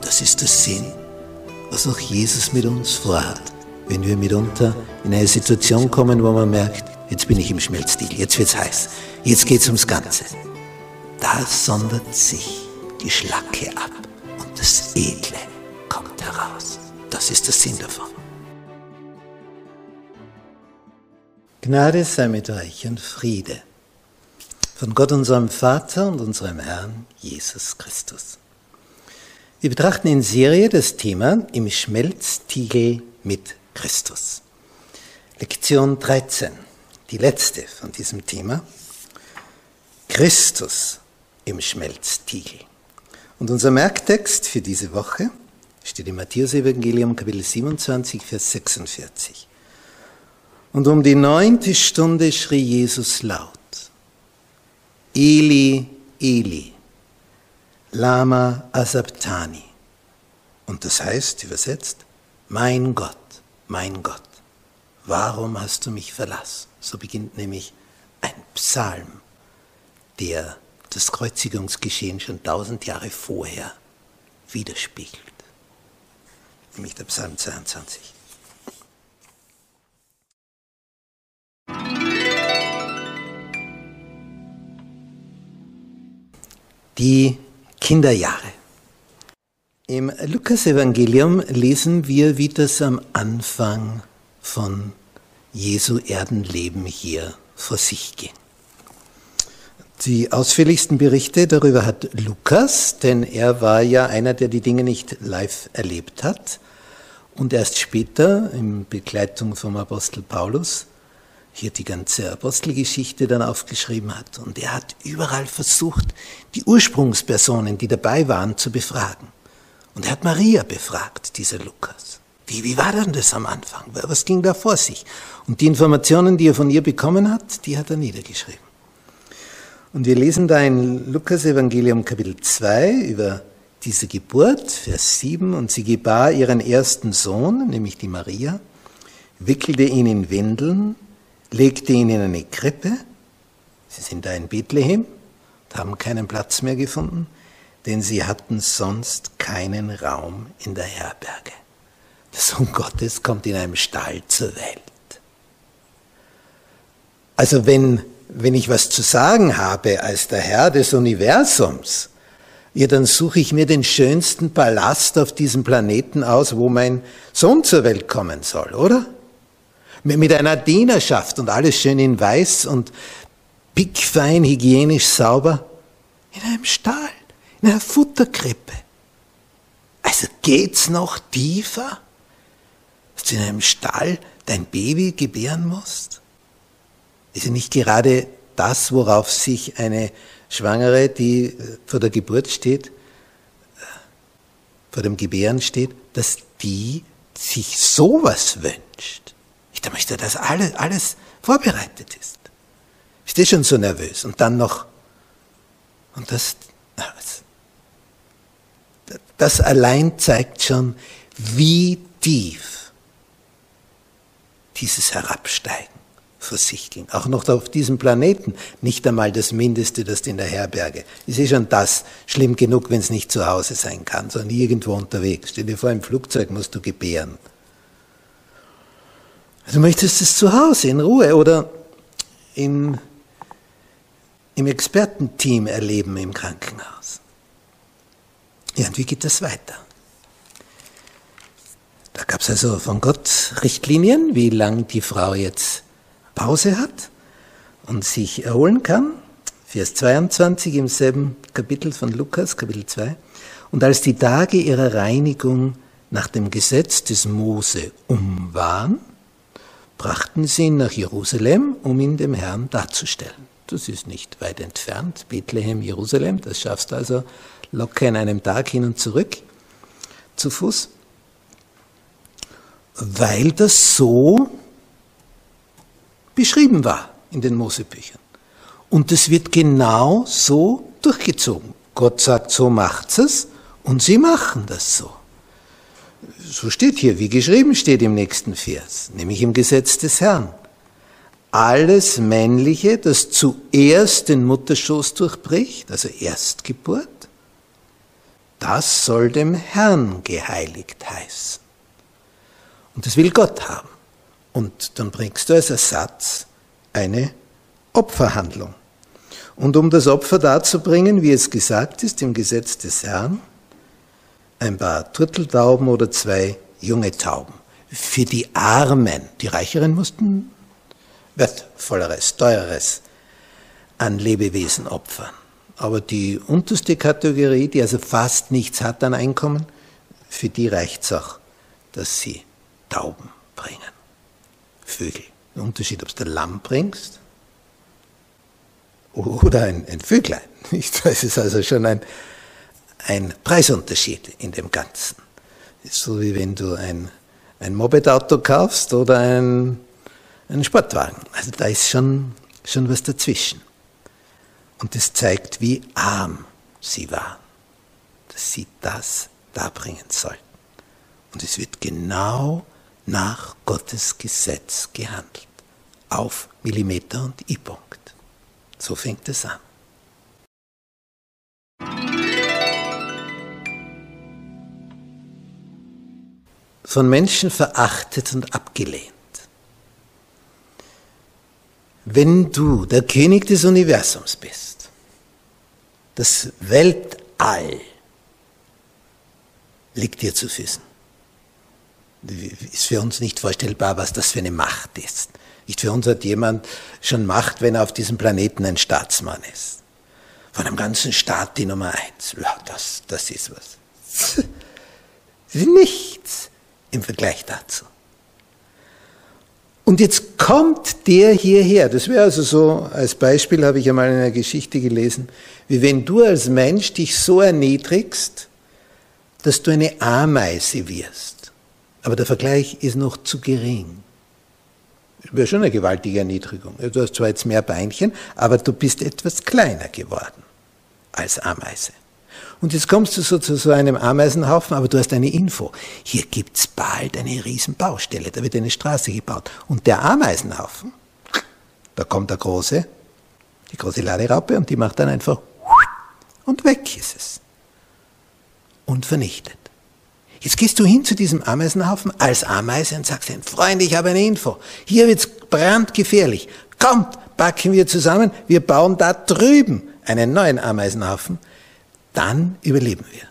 Das ist der Sinn, was auch Jesus mit uns vorhat, wenn wir mitunter in eine Situation kommen, wo man merkt, jetzt bin ich im Schmelzstil, jetzt wird's heiß, jetzt geht's ums Ganze. Da sondert sich die Schlacke ab und das Edle kommt heraus. Das ist der Sinn davon. Gnade sei mit euch und Friede von Gott unserem Vater und unserem Herrn Jesus Christus. Wir betrachten in Serie das Thema im Schmelztiegel mit Christus. Lektion 13, die letzte von diesem Thema. Christus im Schmelztiegel. Und unser Merktext für diese Woche steht im Matthäus-Evangelium, Kapitel 27, Vers 46. Und um die neunte Stunde schrie Jesus laut, Eli, Eli, Lama Asabtani. Und das heißt, übersetzt, mein Gott, mein Gott, warum hast du mich verlassen? So beginnt nämlich ein Psalm, der das Kreuzigungsgeschehen schon tausend Jahre vorher widerspiegelt. Nämlich der Psalm 22. Die Kinderjahre. Im Lukas-Evangelium lesen wir, wie das am Anfang von Jesu Erdenleben hier vor sich ging. Die ausführlichsten Berichte darüber hat Lukas, denn er war ja einer, der die Dinge nicht live erlebt hat und erst später in Begleitung vom Apostel Paulus hier die ganze Apostelgeschichte dann aufgeschrieben hat. Und er hat überall versucht, die Ursprungspersonen, die dabei waren, zu befragen. Und er hat Maria befragt, dieser Lukas. Wie, wie war denn das am Anfang? Was ging da vor sich? Und die Informationen, die er von ihr bekommen hat, die hat er niedergeschrieben. Und wir lesen da in Lukas Evangelium Kapitel 2 über diese Geburt, Vers 7, und sie gebar ihren ersten Sohn, nämlich die Maria, wickelte ihn in Windeln legte ihn in eine Krippe. Sie sind da in Bethlehem und haben keinen Platz mehr gefunden, denn sie hatten sonst keinen Raum in der Herberge. Der Sohn Gottes kommt in einem Stall zur Welt. Also wenn, wenn ich was zu sagen habe als der Herr des Universums, ja, dann suche ich mir den schönsten Palast auf diesem Planeten aus, wo mein Sohn zur Welt kommen soll, oder? Mit einer Dienerschaft und alles schön in weiß und pickfein, hygienisch sauber, in einem Stall, in einer Futterkrippe. Also geht's noch tiefer, dass du in einem Stall dein Baby gebären musst? Ist ja nicht gerade das, worauf sich eine Schwangere, die äh, vor der Geburt steht, äh, vor dem Gebären steht, dass die sich sowas wünscht. Ich möchte, dass alles, alles vorbereitet ist. Ist eh schon so nervös. Und dann noch, und das, das allein zeigt schon, wie tief dieses Herabsteigen vor sich ging. Auch noch auf diesem Planeten. Nicht einmal das Mindeste, das in der Herberge. Ist eh schon das schlimm genug, wenn es nicht zu Hause sein kann, sondern irgendwo unterwegs. Stell dir vor, im Flugzeug musst du gebären. Du möchtest es zu Hause in Ruhe oder im, im Expertenteam erleben im Krankenhaus. Ja, und wie geht das weiter? Da gab es also von Gott Richtlinien, wie lang die Frau jetzt Pause hat und sich erholen kann. Vers 22 im selben Kapitel von Lukas, Kapitel 2. Und als die Tage ihrer Reinigung nach dem Gesetz des Mose um waren, brachten sie ihn nach Jerusalem, um ihn dem Herrn darzustellen. Das ist nicht weit entfernt, Bethlehem, Jerusalem, das schaffst du also locker in einem Tag hin und zurück. zu Fuß, weil das so beschrieben war in den Mosebüchern. Und es wird genau so durchgezogen. Gott sagt, so macht's es und sie machen das so. So steht hier, wie geschrieben steht im nächsten Vers, nämlich im Gesetz des Herrn. Alles Männliche, das zuerst den Mutterschoß durchbricht, also Erstgeburt, das soll dem Herrn geheiligt heißen. Und das will Gott haben. Und dann bringst du als Ersatz eine Opferhandlung. Und um das Opfer darzubringen, wie es gesagt ist im Gesetz des Herrn, ein paar Turteltauben oder zwei junge Tauben. Für die Armen, die Reicheren mussten wertvolleres, teureres an Lebewesen opfern. Aber die unterste Kategorie, die also fast nichts hat an Einkommen, für die reicht es auch, dass sie Tauben bringen. Vögel. Der Unterschied, ob du ein Lamm bringst oder ein, ein Vöglein. Das ist also schon ein, ein Preisunterschied in dem Ganzen. So wie wenn du ein, ein Moped-Auto kaufst oder ein, einen Sportwagen. Also da ist schon, schon was dazwischen. Und es zeigt, wie arm sie waren, dass sie das darbringen sollten. Und es wird genau nach Gottes Gesetz gehandelt. Auf Millimeter und I-Punkt. So fängt es an. Von Menschen verachtet und abgelehnt. Wenn du der König des Universums bist, das Weltall liegt dir zu Füßen ist für uns nicht vorstellbar, was das für eine Macht ist. Nicht für uns hat jemand schon Macht, wenn er auf diesem Planeten ein Staatsmann ist. Von einem ganzen Staat die Nummer eins. Ja, das, das ist was. Nichts im Vergleich dazu. Und jetzt kommt der hierher. Das wäre also so, als Beispiel habe ich einmal in einer Geschichte gelesen, wie wenn du als Mensch dich so erniedrigst, dass du eine Ameise wirst. Aber der Vergleich ist noch zu gering. Das wäre schon eine gewaltige Erniedrigung. Du hast zwar jetzt mehr Beinchen, aber du bist etwas kleiner geworden als Ameise. Und jetzt kommst du so zu so einem Ameisenhaufen, aber du hast eine Info. Hier gibt's bald eine Riesenbaustelle, da wird eine Straße gebaut. Und der Ameisenhaufen, da kommt der große, die große Laderaupe und die macht dann einfach und weg ist es. Und vernichtet. Jetzt gehst du hin zu diesem Ameisenhaufen als Ameise und sagst ihnen, Freunde, ich habe eine Info. Hier wird's brandgefährlich. Kommt, packen wir zusammen, wir bauen da drüben einen neuen Ameisenhaufen. Dann überleben wir.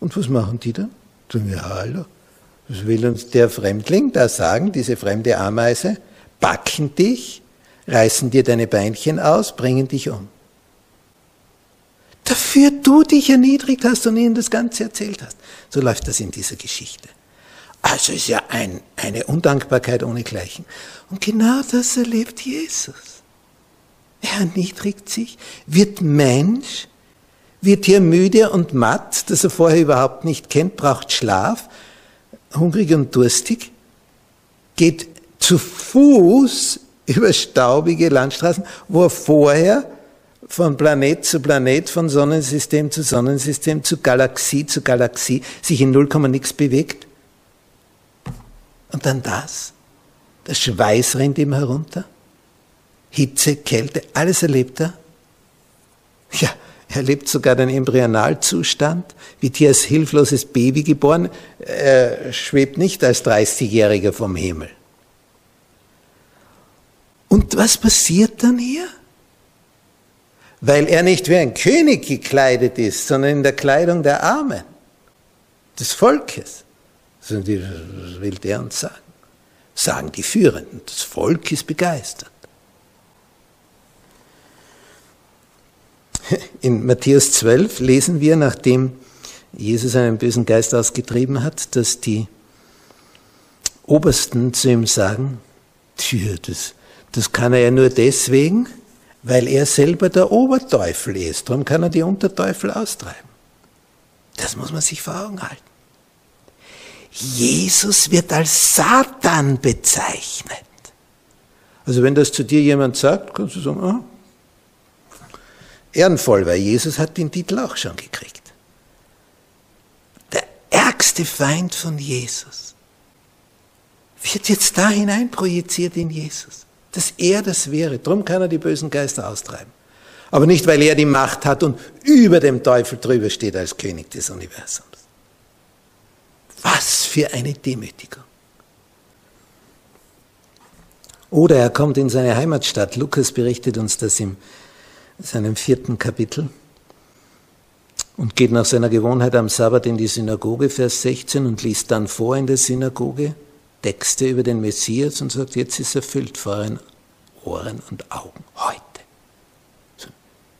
Und was machen die dann? Sagen wir, hallo, was will uns der Fremdling da sagen, diese fremde Ameise? Backen dich, reißen dir deine Beinchen aus, bringen dich um. Dafür du dich erniedrigt hast und ihnen das Ganze erzählt hast. So läuft das in dieser Geschichte. Also ist ja ein, eine Undankbarkeit ohnegleichen. Und genau das erlebt Jesus. Er erniedrigt sich, wird Mensch, wird hier müde und matt, das er vorher überhaupt nicht kennt, braucht Schlaf, hungrig und durstig, geht zu Fuß über staubige Landstraßen, wo er vorher von Planet zu Planet, von Sonnensystem zu Sonnensystem, zu Galaxie zu Galaxie, sich in null Komma nix bewegt. Und dann das. Der Schweiß rennt ihm herunter. Hitze, Kälte, alles erlebt er. Ja, erlebt sogar den Embryonalzustand, wird hier als hilfloses Baby geboren, er schwebt nicht als 30-Jähriger vom Himmel. Und was passiert dann hier? weil er nicht wie ein König gekleidet ist, sondern in der Kleidung der Armen, des Volkes. Was will der uns sagen? Sagen die Führenden. Das Volk ist begeistert. In Matthäus 12 lesen wir, nachdem Jesus einen bösen Geist ausgetrieben hat, dass die Obersten zu ihm sagen, tja, das, das kann er ja nur deswegen, weil er selber der Oberteufel ist. Darum kann er die Unterteufel austreiben. Das muss man sich vor Augen halten. Jesus wird als Satan bezeichnet. Also wenn das zu dir jemand sagt, kannst du sagen, ah, ehrenvoll, weil Jesus hat den Titel auch schon gekriegt. Der ärgste Feind von Jesus wird jetzt da hinein projiziert in Jesus, dass er das wäre. Darum kann er die bösen Geister austreiben. Aber nicht, weil er die Macht hat und über dem Teufel drüber steht als König des Universums. Was für eine Demütigung. Oder er kommt in seine Heimatstadt. Lukas berichtet uns das in seinem vierten Kapitel und geht nach seiner Gewohnheit am Sabbat in die Synagoge, Vers 16, und liest dann vor in der Synagoge Texte über den Messias und sagt, jetzt ist erfüllt vor euren Ohren und Augen, heute.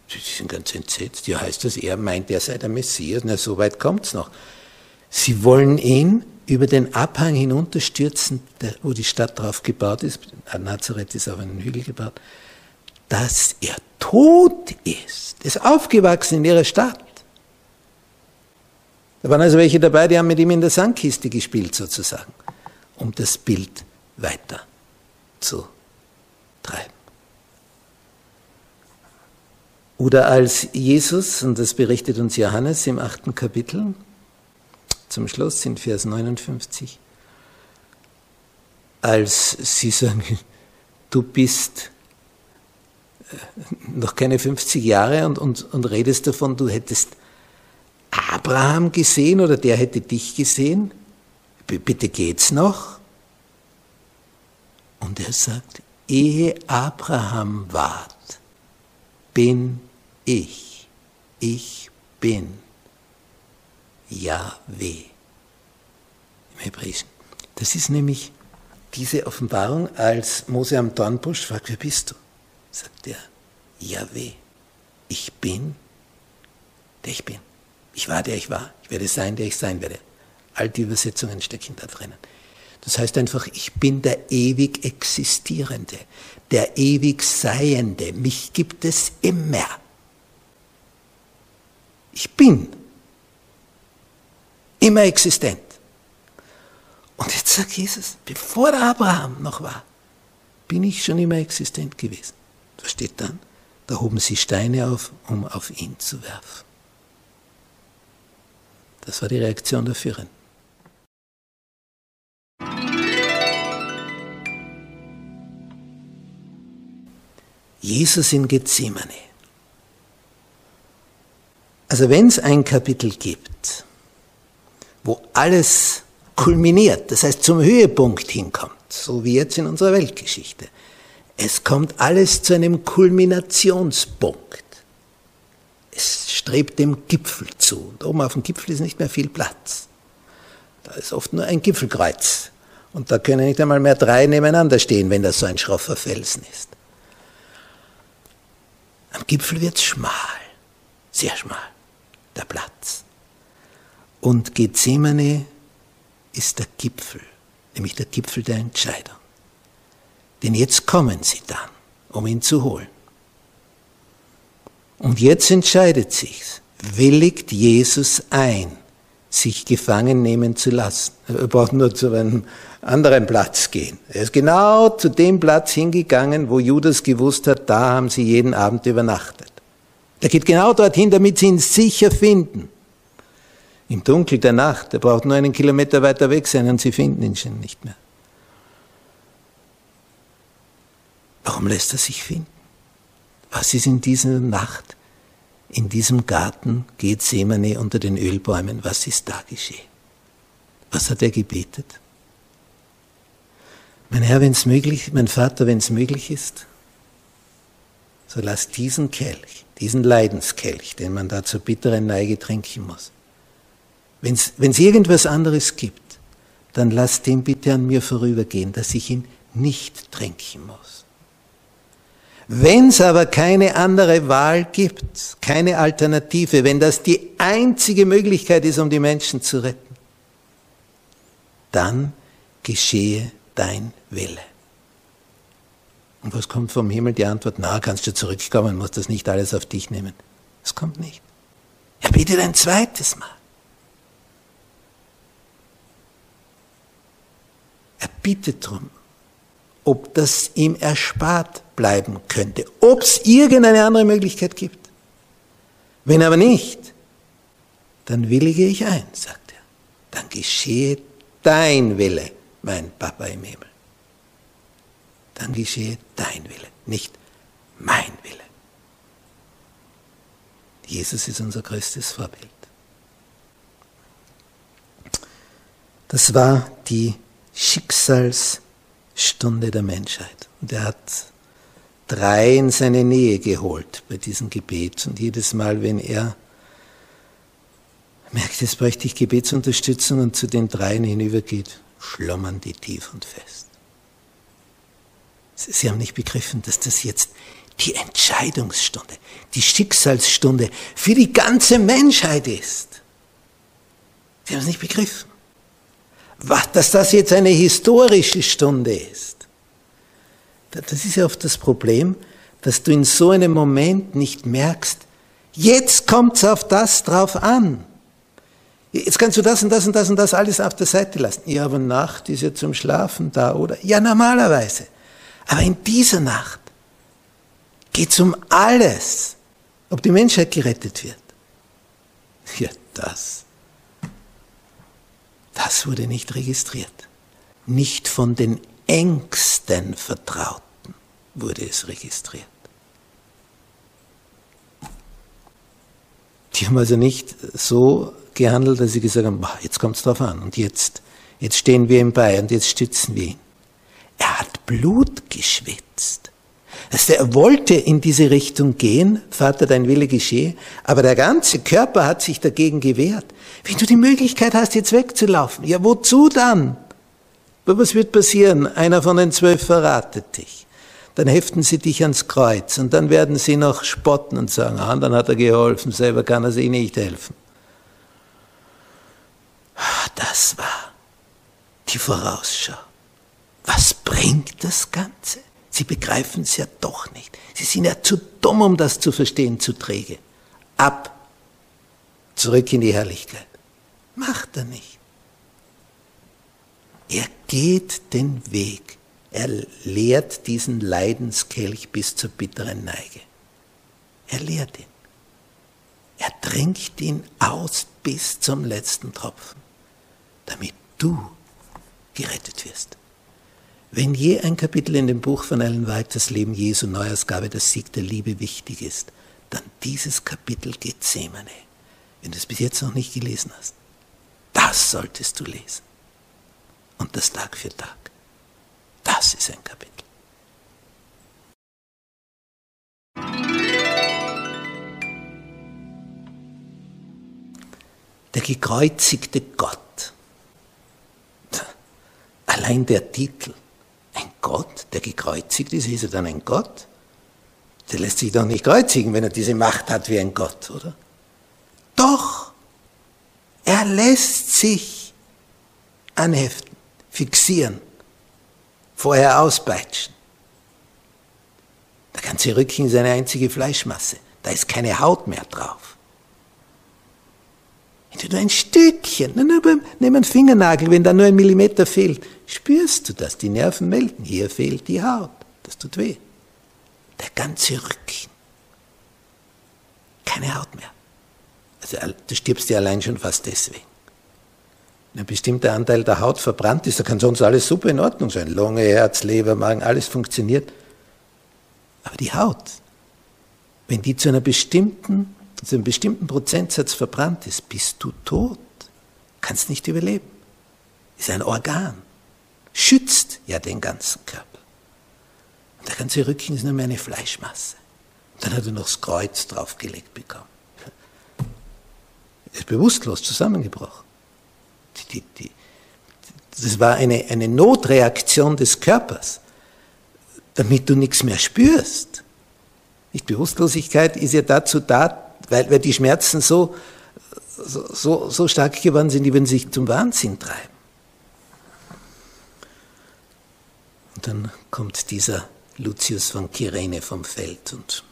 Sie sind ganz entsetzt. Ja, heißt das, er meint, er sei der Messias? Na, so weit kommt's noch. Sie wollen ihn über den Abhang hinunterstürzen, wo die Stadt drauf gebaut ist. Nazareth ist auf einen Hügel gebaut. Dass er tot ist. Ist aufgewachsen in ihrer Stadt. Da waren also welche dabei, die haben mit ihm in der Sandkiste gespielt sozusagen, um das Bild weiter zu treiben. Oder als Jesus, und das berichtet uns Johannes im achten Kapitel, zum Schluss in Vers 59, als sie sagen, du bist noch keine 50 Jahre und, und, und redest davon, du hättest Abraham gesehen oder der hätte dich gesehen. B bitte geht's noch? Und er sagt, ehe Abraham ward, bin ich. Ich bin. Yahweh im Hebräischen. Das ist nämlich diese Offenbarung, als Mose am Dornbusch fragt, wer bist du? Sagt er, Yahweh, ich bin, der ich bin. Ich war, der ich war. Ich werde sein, der ich sein werde. All die Übersetzungen stecken da drinnen. Das heißt einfach, ich bin der ewig Existierende, der ewig Seiende. Mich gibt es immer. Ich bin immer existent. Und jetzt sagt Jesus, bevor Abraham noch war, bin ich schon immer existent gewesen. Was steht dann? Da hoben sie Steine auf, um auf ihn zu werfen. Das war die Reaktion der Führer. Jesus in Gethsemane. Also wenn es ein Kapitel gibt, wo alles kulminiert, das heißt zum Höhepunkt hinkommt, so wie jetzt in unserer Weltgeschichte. Es kommt alles zu einem Kulminationspunkt. Es strebt dem Gipfel zu. Und oben auf dem Gipfel ist nicht mehr viel Platz. Da ist oft nur ein Gipfelkreuz. Und da können nicht einmal mehr drei nebeneinander stehen, wenn das so ein schroffer Felsen ist. Am Gipfel wird es schmal, sehr schmal, der Platz. Und Gethsemane ist der Gipfel, nämlich der Gipfel der Entscheidung. Denn jetzt kommen sie dann, um ihn zu holen. Und jetzt entscheidet sich's, willigt Jesus ein, sich gefangen nehmen zu lassen. Er braucht nur zu einem anderen Platz gehen. Er ist genau zu dem Platz hingegangen, wo Judas gewusst hat, da haben sie jeden Abend übernachtet. Er geht genau dorthin, damit sie ihn sicher finden. Im Dunkel der Nacht, er braucht nur einen Kilometer weiter weg sein und sie finden ihn schon nicht mehr. Warum lässt er sich finden? Was ist in dieser Nacht, in diesem Garten Gethsemane unter den Ölbäumen, was ist da geschehen? Was hat er gebetet? Mein Herr, wenn es möglich, mein Vater, wenn es möglich ist, so lass diesen Kelch, diesen Leidenskelch, den man da zur bitteren Neige trinken muss, wenn es irgendwas anderes gibt, dann lass den bitte an mir vorübergehen, dass ich ihn nicht trinken muss. Wenn es aber keine andere Wahl gibt, keine Alternative, wenn das die einzige Möglichkeit ist, um die Menschen zu retten, dann geschehe dein Wille. Und was kommt vom Himmel? Die Antwort, na, kannst du zurückkommen, musst das nicht alles auf dich nehmen. Es kommt nicht. Er bittet ein zweites Mal. bittet darum, ob das ihm erspart bleiben könnte, ob es irgendeine andere Möglichkeit gibt. Wenn aber nicht, dann willige ich ein, sagt er. Dann geschehe dein Wille, mein Papa im Himmel. Dann geschehe dein Wille, nicht mein Wille. Jesus ist unser größtes Vorbild. Das war die Schicksalsstunde der Menschheit. Und er hat drei in seine Nähe geholt bei diesem Gebet. Und jedes Mal, wenn er merkt, jetzt bräuchte ich Gebetsunterstützung und zu den dreien hinübergeht, schlummern die tief und fest. Sie haben nicht begriffen, dass das jetzt die Entscheidungsstunde, die Schicksalsstunde für die ganze Menschheit ist. Sie haben es nicht begriffen. Dass das jetzt eine historische Stunde ist. Das ist ja oft das Problem, dass du in so einem Moment nicht merkst, jetzt kommt es auf das drauf an. Jetzt kannst du das und das und das und das alles auf der Seite lassen. Ja, aber Nacht ist ja zum Schlafen da, oder? Ja, normalerweise. Aber in dieser Nacht geht es um alles, ob die Menschheit gerettet wird. Ja, das. Das wurde nicht registriert. Nicht von den engsten Vertrauten wurde es registriert. Die haben also nicht so gehandelt, dass sie gesagt haben, jetzt kommt es drauf an und jetzt, jetzt stehen wir ihm bei und jetzt stützen wir ihn. Er hat Blut geschwitzt. Also er wollte in diese Richtung gehen, Vater, dein Wille geschehe, aber der ganze Körper hat sich dagegen gewehrt. Wenn du die Möglichkeit hast, jetzt wegzulaufen, ja wozu dann? Was wird passieren? Einer von den zwölf verratet dich. Dann heften sie dich ans Kreuz und dann werden sie noch spotten und sagen, ah, hat er geholfen, selber kann er sich nicht helfen. Das war die Vorausschau. Was bringt das Ganze? Sie begreifen es ja doch nicht. Sie sind ja zu dumm, um das zu verstehen, zu träge. Ab, zurück in die Herrlichkeit. Macht er nicht. Er geht den Weg. Er lehrt diesen Leidenskelch bis zur bitteren Neige. Er lehrt ihn. Er trinkt ihn aus bis zum letzten Tropfen, damit du gerettet wirst. Wenn je ein Kapitel in dem Buch von Ellen White, das Leben Jesu, Neuausgabe, das Sieg der Liebe wichtig ist, dann dieses Kapitel Gethsemane. Wenn du es bis jetzt noch nicht gelesen hast, das solltest du lesen. Und das Tag für Tag. Das ist ein Kapitel. Der gekreuzigte Gott. Allein der Titel Gott, der gekreuzigt ist, ist er dann ein Gott? Der lässt sich doch nicht kreuzigen, wenn er diese Macht hat wie ein Gott, oder? Doch, er lässt sich anheften, fixieren, vorher auspeitschen. Der ganze Rücken ist eine einzige Fleischmasse, da ist keine Haut mehr drauf. Wenn du nur ein Stückchen, nur beim, nimm einen Fingernagel, wenn da nur ein Millimeter fehlt, spürst du das, die Nerven melden, hier fehlt die Haut, das tut weh. Der ganze Rücken, keine Haut mehr. Also du stirbst ja allein schon fast deswegen. Wenn ein bestimmter Anteil der Haut verbrannt ist, da kann sonst alles super in Ordnung sein. Lunge, Herz, Leber, Magen, alles funktioniert. Aber die Haut, wenn die zu einer bestimmten zu einem bestimmten Prozentsatz verbrannt ist, bist du tot. Kannst nicht überleben. Ist ein Organ. Schützt ja den ganzen Körper. Und der ganze Rücken ist nur mehr eine Fleischmasse. Und dann hat er noch das Kreuz draufgelegt bekommen. Er ist bewusstlos zusammengebrochen. Die, die, die, das war eine, eine Notreaktion des Körpers, damit du nichts mehr spürst. Nicht Bewusstlosigkeit ist ja dazu da, weil, weil die Schmerzen so, so, so stark geworden sind, die würden sich zum Wahnsinn treiben. Und dann kommt dieser Lucius von Kyrene vom Feld und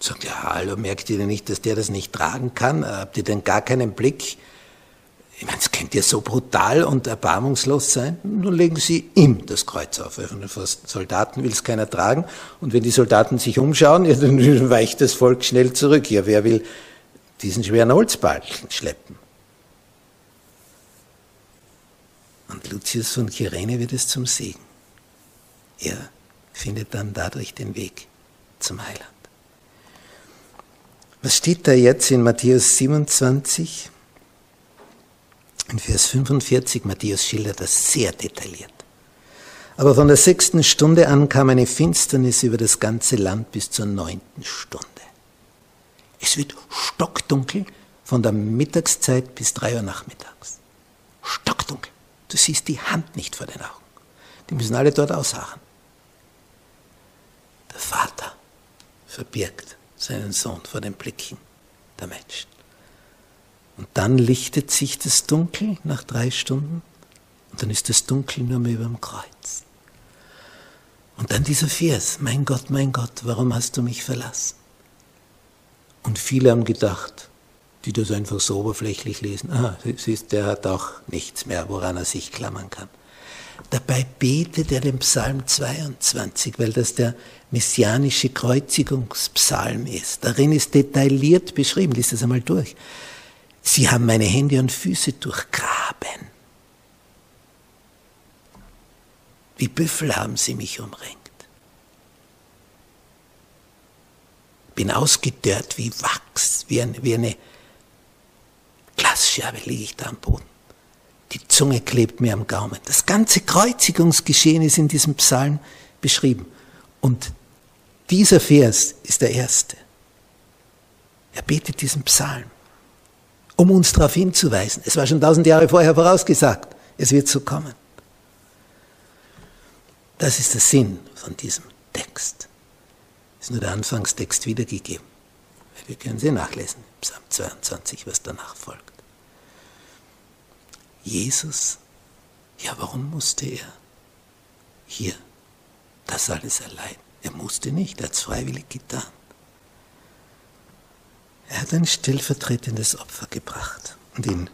sagt, ja, hallo, merkt ihr denn nicht, dass der das nicht tragen kann? Habt ihr denn gar keinen Blick? Ich meine, es könnte ja so brutal und erbarmungslos sein. Nun legen sie ihm das Kreuz auf. Weil von den Soldaten will es keiner tragen. Und wenn die Soldaten sich umschauen, ja, dann weicht das Volk schnell zurück. Ja, wer will diesen schweren Holzbalken schleppen? Und Lucius von Kyrene wird es zum Segen. Er findet dann dadurch den Weg zum Heiland. Was steht da jetzt in Matthäus 27? In Vers 45, Matthäus schildert das sehr detailliert. Aber von der sechsten Stunde an kam eine Finsternis über das ganze Land bis zur neunten Stunde. Es wird stockdunkel von der Mittagszeit bis drei Uhr nachmittags. Stockdunkel. Du siehst die Hand nicht vor den Augen. Die müssen alle dort ausharren. Der Vater verbirgt seinen Sohn vor den Blicken der Menschen. Und dann lichtet sich das Dunkel nach drei Stunden und dann ist das Dunkel nur mehr über dem Kreuz. Und dann dieser Vers, mein Gott, mein Gott, warum hast du mich verlassen? Und viele haben gedacht, die das einfach so oberflächlich lesen, ah, siehst, der hat auch nichts mehr, woran er sich klammern kann. Dabei betet er den Psalm 22, weil das der messianische Kreuzigungspsalm ist. Darin ist detailliert beschrieben, liest das einmal durch. Sie haben meine Hände und Füße durchgraben. Wie Büffel haben sie mich umringt. Bin ausgedörrt wie Wachs, wie, ein, wie eine Glasscherbe liege ich da am Boden. Die Zunge klebt mir am Gaumen. Das ganze Kreuzigungsgeschehen ist in diesem Psalm beschrieben. Und dieser Vers ist der erste. Er betet diesen Psalm, um uns darauf hinzuweisen. Es war schon tausend Jahre vorher vorausgesagt. Es wird so kommen. Das ist der Sinn von diesem Text. Es ist nur der Anfangstext wiedergegeben. Wir können sie nachlesen, Psalm 22, was danach folgt. Jesus, ja, warum musste er hier das alles erleiden? Er musste nicht, er hat es freiwillig getan. Er hat ein stellvertretendes Opfer gebracht. Und in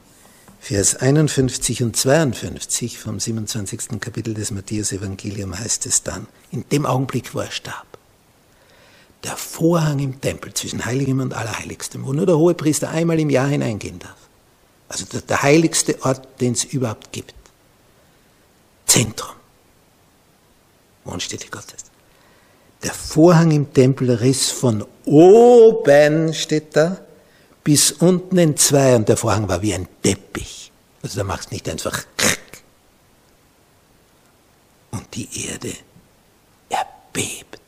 Vers 51 und 52 vom 27. Kapitel des Matthäus-Evangelium heißt es dann, in dem Augenblick, wo er starb, der Vorhang im Tempel zwischen Heiligem und Allerheiligstem, wo nur der Hohepriester einmal im Jahr hineingehen darf, also der, der heiligste Ort, den es überhaupt gibt. Zentrum. Wohnstätte Gottes. Der Vorhang im Tempel riss von oben, steht da, bis unten in zwei und der Vorhang war wie ein Teppich. Also da machst nicht einfach krrk. Und die Erde erbebte.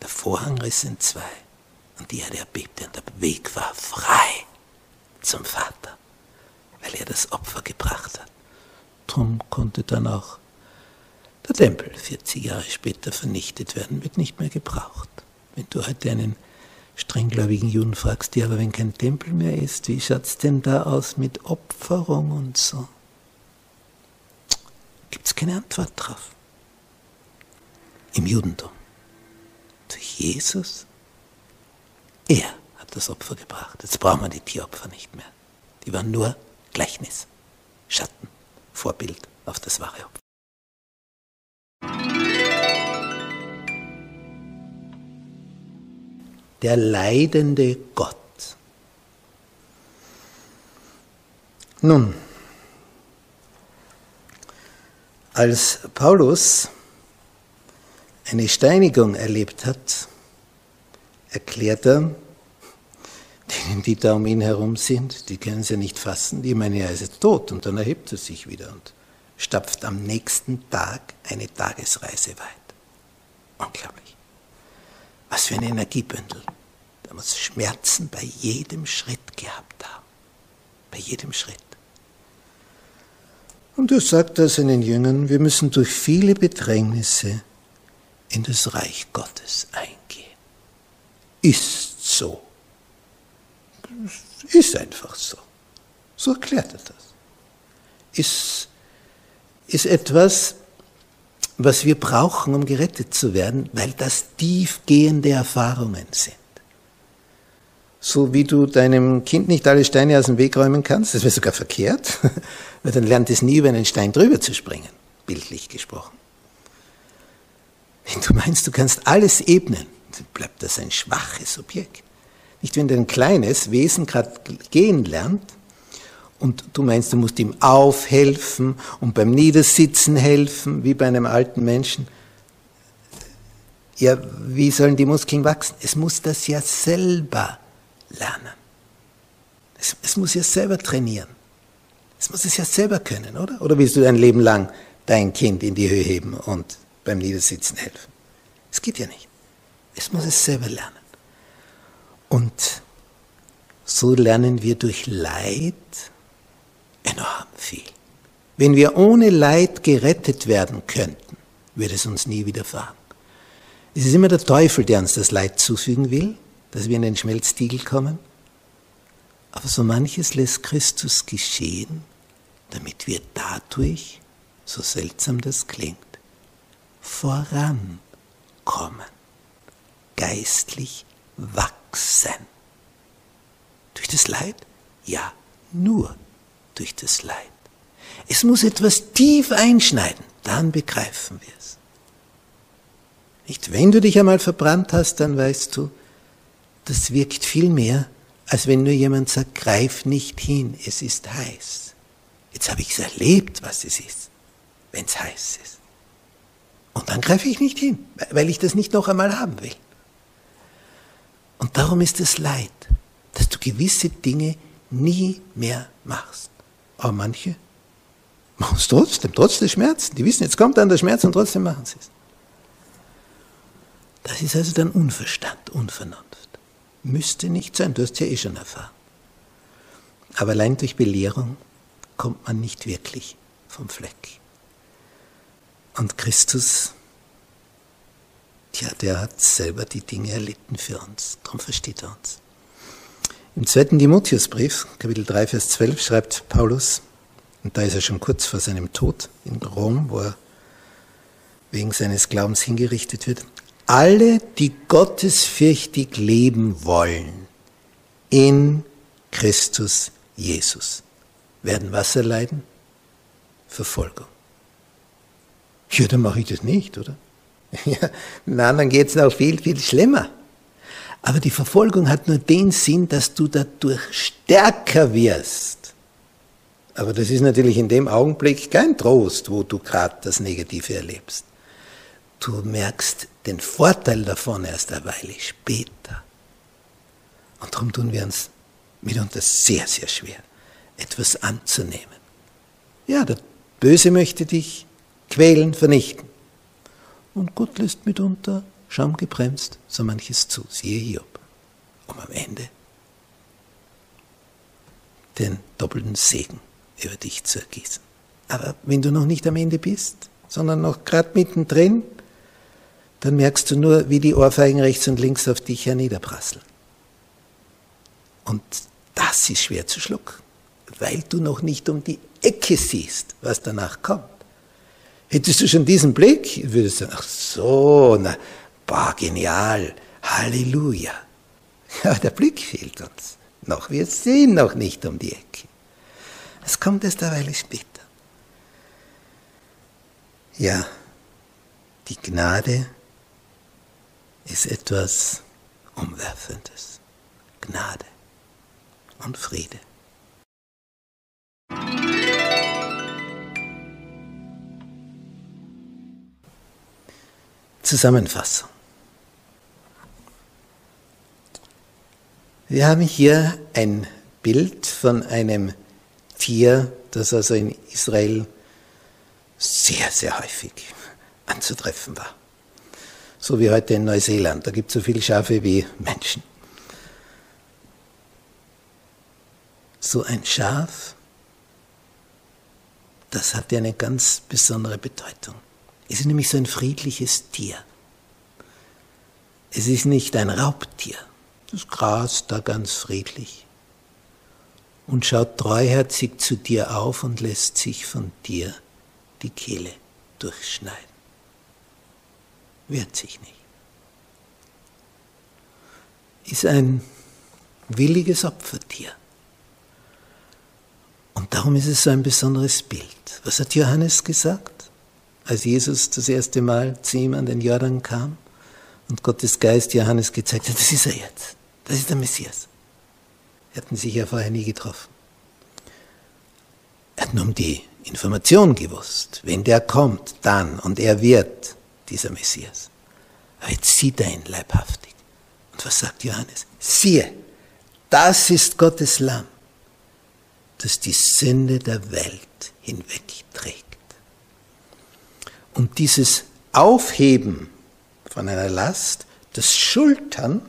Der Vorhang riss in zwei und die Erde erbebte und der Weg war frei zum Vater, weil er das Opfer gebracht hat. Drum konnte dann auch der Tempel 40 Jahre später vernichtet werden, wird nicht mehr gebraucht. Wenn du heute einen strenggläubigen Juden fragst, ja, aber wenn kein Tempel mehr ist, wie schaut's denn da aus mit Opferung und so? Gibt's keine Antwort drauf. Im Judentum. Durch Jesus, er das Opfer gebracht. Jetzt brauchen wir die Tieropfer nicht mehr. Die waren nur Gleichnis, Schatten, Vorbild auf das wahre Opfer. Der leidende Gott. Nun, als Paulus eine Steinigung erlebt hat, erklärt er, denen, die da um ihn herum sind, die können es ja nicht fassen, die meinen, er ist jetzt tot und dann erhebt er sich wieder und stapft am nächsten Tag eine Tagesreise weit. Unglaublich. Was für ein Energiebündel. Da muss Schmerzen bei jedem Schritt gehabt haben. Bei jedem Schritt. Und er sagt er seinen Jüngern, wir müssen durch viele Bedrängnisse in das Reich Gottes eingehen. Ist so. Ist einfach so. So erklärt er das. Ist, ist etwas, was wir brauchen, um gerettet zu werden, weil das tiefgehende Erfahrungen sind. So wie du deinem Kind nicht alle Steine aus dem Weg räumen kannst, das wäre sogar verkehrt, weil dann lernt es nie über einen Stein drüber zu springen, bildlich gesprochen. Wenn du meinst, du kannst alles ebnen, dann bleibt das ein schwaches Objekt. Nicht, wenn dein kleines Wesen gerade gehen lernt und du meinst, du musst ihm aufhelfen und beim Niedersitzen helfen, wie bei einem alten Menschen. Ja, wie sollen die Muskeln wachsen? Es muss das ja selber lernen. Es, es muss ja selber trainieren. Es muss es ja selber können, oder? Oder willst du dein Leben lang dein Kind in die Höhe heben und beim Niedersitzen helfen? Es geht ja nicht. Es muss es selber lernen. Und so lernen wir durch Leid enorm viel. Wenn wir ohne Leid gerettet werden könnten, würde es uns nie widerfahren. Es ist immer der Teufel, der uns das Leid zufügen will, dass wir in den Schmelztiegel kommen. Aber so manches lässt Christus geschehen, damit wir dadurch, so seltsam das klingt, vorankommen, geistlich wachsen. Durch das Leid? Ja, nur durch das Leid. Es muss etwas tief einschneiden, dann begreifen wir es. Nicht, wenn du dich einmal verbrannt hast, dann weißt du, das wirkt viel mehr, als wenn nur jemand sagt, greif nicht hin, es ist heiß. Jetzt habe ich es erlebt, was es ist, wenn es heiß ist. Und dann greife ich nicht hin, weil ich das nicht noch einmal haben will. Und darum ist es leid, dass du gewisse Dinge nie mehr machst. Aber manche machen es trotzdem, trotz des Schmerzes. Die wissen, jetzt kommt dann der Schmerz und trotzdem machen sie es. Das ist also dann Unverstand, Unvernunft. Müsste nicht sein, du hast ja eh schon erfahren. Aber allein durch Belehrung kommt man nicht wirklich vom Fleck. Und Christus, tja, der hat selber die Dinge erlitten für uns. Darum versteht er uns. Im zweiten Timotheusbrief, Kapitel 3, Vers 12, schreibt Paulus, und da ist er schon kurz vor seinem Tod in Rom, wo er wegen seines Glaubens hingerichtet wird, alle, die gottesfürchtig leben wollen, in Christus Jesus, werden was erleiden? Verfolgung. Ja, dann mache ich das nicht, oder? Ja, den anderen geht es noch viel, viel schlimmer. Aber die Verfolgung hat nur den Sinn, dass du dadurch stärker wirst. Aber das ist natürlich in dem Augenblick kein Trost, wo du gerade das Negative erlebst. Du merkst den Vorteil davon erst eine Weile später. Und darum tun wir uns mitunter sehr, sehr schwer, etwas anzunehmen. Ja, der Böse möchte dich quälen, vernichten. Und Gott lässt mitunter schamgebremst so manches zu, siehe Hiob, um am Ende den doppelten Segen über dich zu ergießen. Aber wenn du noch nicht am Ende bist, sondern noch gerade mittendrin, dann merkst du nur, wie die Ohrfeigen rechts und links auf dich herniederprasseln. Und das ist schwer zu schlucken, weil du noch nicht um die Ecke siehst, was danach kommt. Hättest du schon diesen Blick, würdest du sagen, ach so, na, boah, genial, Halleluja. Ja, der Blick fehlt uns. Noch, wir sehen noch nicht um die Ecke. Es kommt erst eine Weile später. Ja, die Gnade ist etwas Umwerfendes. Gnade und Friede. Zusammenfassung. Wir haben hier ein Bild von einem Tier, das also in Israel sehr, sehr häufig anzutreffen war so wie heute in Neuseeland. Da gibt es so viele Schafe wie Menschen. So ein Schaf, das hat ja eine ganz besondere Bedeutung. Es ist nämlich so ein friedliches Tier. Es ist nicht ein Raubtier. Das grast da ganz friedlich und schaut treuherzig zu dir auf und lässt sich von dir die Kehle durchschneiden wehrt sich nicht. Ist ein williges Opfertier. Und darum ist es so ein besonderes Bild. Was hat Johannes gesagt, als Jesus das erste Mal zu ihm an den Jordan kam und Gottes Geist Johannes gezeigt hat, das ist er jetzt, das ist der Messias. Sie hatten sich ja vorher nie getroffen. Er hat nur um die Information gewusst. Wenn der kommt, dann und er wird dieser Messias. Aber jetzt sieht er ihn leibhaftig. Und was sagt Johannes? Siehe, das ist Gottes Lamm, das die Sünde der Welt hinwegträgt. Und dieses Aufheben von einer Last, das Schultern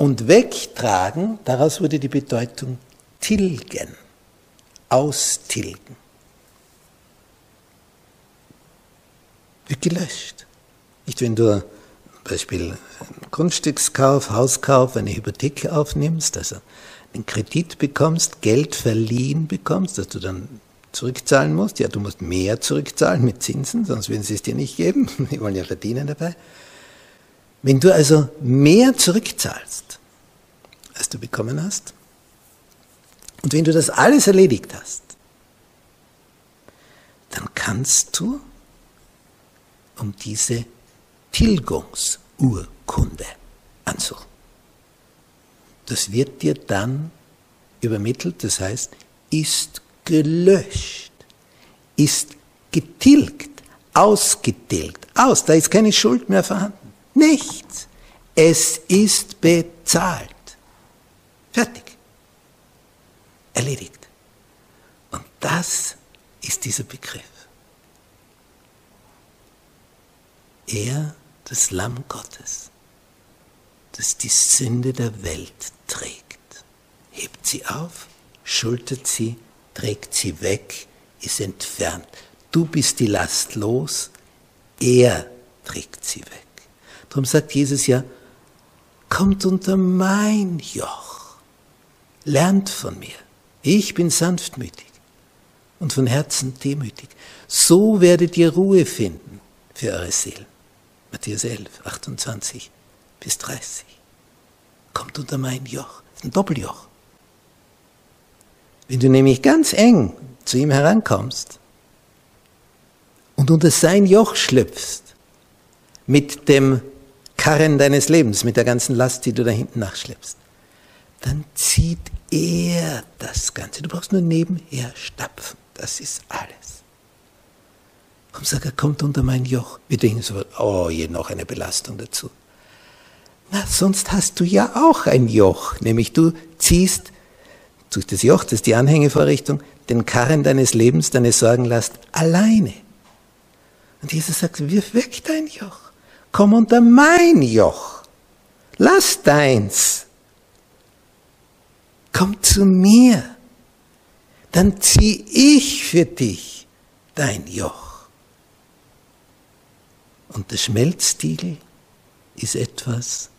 und Wegtragen, daraus wurde die Bedeutung tilgen, austilgen. Wird gelöscht. Nicht, wenn du zum Beispiel einen Grundstückskauf, Hauskauf, eine Hypothek aufnimmst, also einen Kredit bekommst, Geld verliehen bekommst, dass du dann zurückzahlen musst. Ja, du musst mehr zurückzahlen mit Zinsen, sonst würden sie es dir nicht geben. Die wollen ja verdienen dabei. Wenn du also mehr zurückzahlst, als du bekommen hast, und wenn du das alles erledigt hast, dann kannst du um diese Tilgungsurkunde ansuchen. Das wird dir dann übermittelt, das heißt, ist gelöscht, ist getilgt, ausgetilgt, aus, da ist keine Schuld mehr vorhanden. Nichts. Es ist bezahlt. Fertig. Erledigt. Und das ist dieser Begriff. Er, das Lamm Gottes, das die Sünde der Welt trägt, hebt sie auf, schultert sie, trägt sie weg, ist entfernt. Du bist die Last los, er trägt sie weg. Darum sagt Jesus ja, kommt unter mein Joch, lernt von mir. Ich bin sanftmütig und von Herzen demütig. So werdet ihr Ruhe finden für eure Seelen. Matthäus 11, 28 bis 30. Kommt unter mein Joch. Ein Doppeljoch. Wenn du nämlich ganz eng zu ihm herankommst und unter sein Joch schlüpfst, mit dem Karren deines Lebens, mit der ganzen Last, die du da hinten nachschleppst, dann zieht er das Ganze. Du brauchst nur nebenher stapfen. Das ist alles. Warum sagt er, kommt unter mein Joch? Wir denken so, oh, je noch eine Belastung dazu. Na, sonst hast du ja auch ein Joch, nämlich du ziehst durch das Joch, das ist die Anhängevorrichtung, den Karren deines Lebens, deine Sorgenlast alleine. Und Jesus sagt, wirf weg dein Joch, komm unter mein Joch, lass deins, komm zu mir, dann zieh ich für dich dein Joch. Und der Schmelztiegel ist etwas,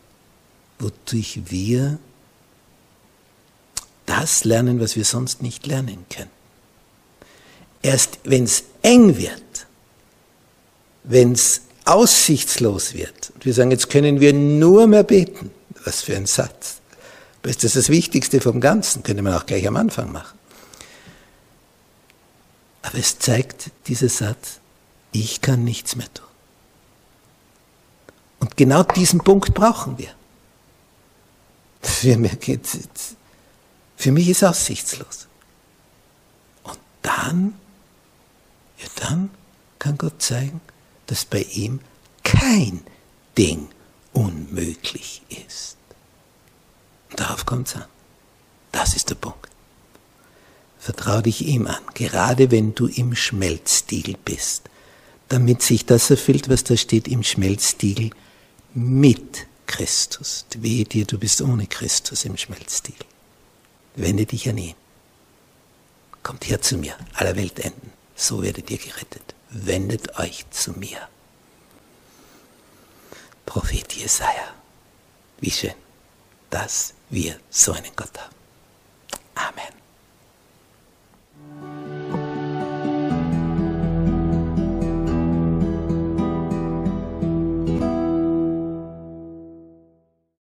wodurch wir das lernen, was wir sonst nicht lernen können. Erst wenn es eng wird, wenn es aussichtslos wird, und wir sagen, jetzt können wir nur mehr beten, was für ein Satz. Das ist das Wichtigste vom Ganzen, könnte man auch gleich am Anfang machen. Aber es zeigt dieser Satz, ich kann nichts mehr tun. Und genau diesen Punkt brauchen wir. Für mich, für mich ist aussichtslos. Und dann, ja dann kann Gott zeigen, dass bei ihm kein Ding unmöglich ist. Und darauf kommt es an. Das ist der Punkt. Vertrau dich ihm an, gerade wenn du im Schmelztiegel bist, damit sich das erfüllt, was da steht im Schmelztiegel mit Christus. Wehe dir, du bist ohne Christus im Schmelztiegel. Wende dich an ihn. Kommt her zu mir, aller Weltenden. So werdet ihr gerettet wendet euch zu mir. Prophet Jesaja, wie schön, dass wir so einen Gott haben. Amen.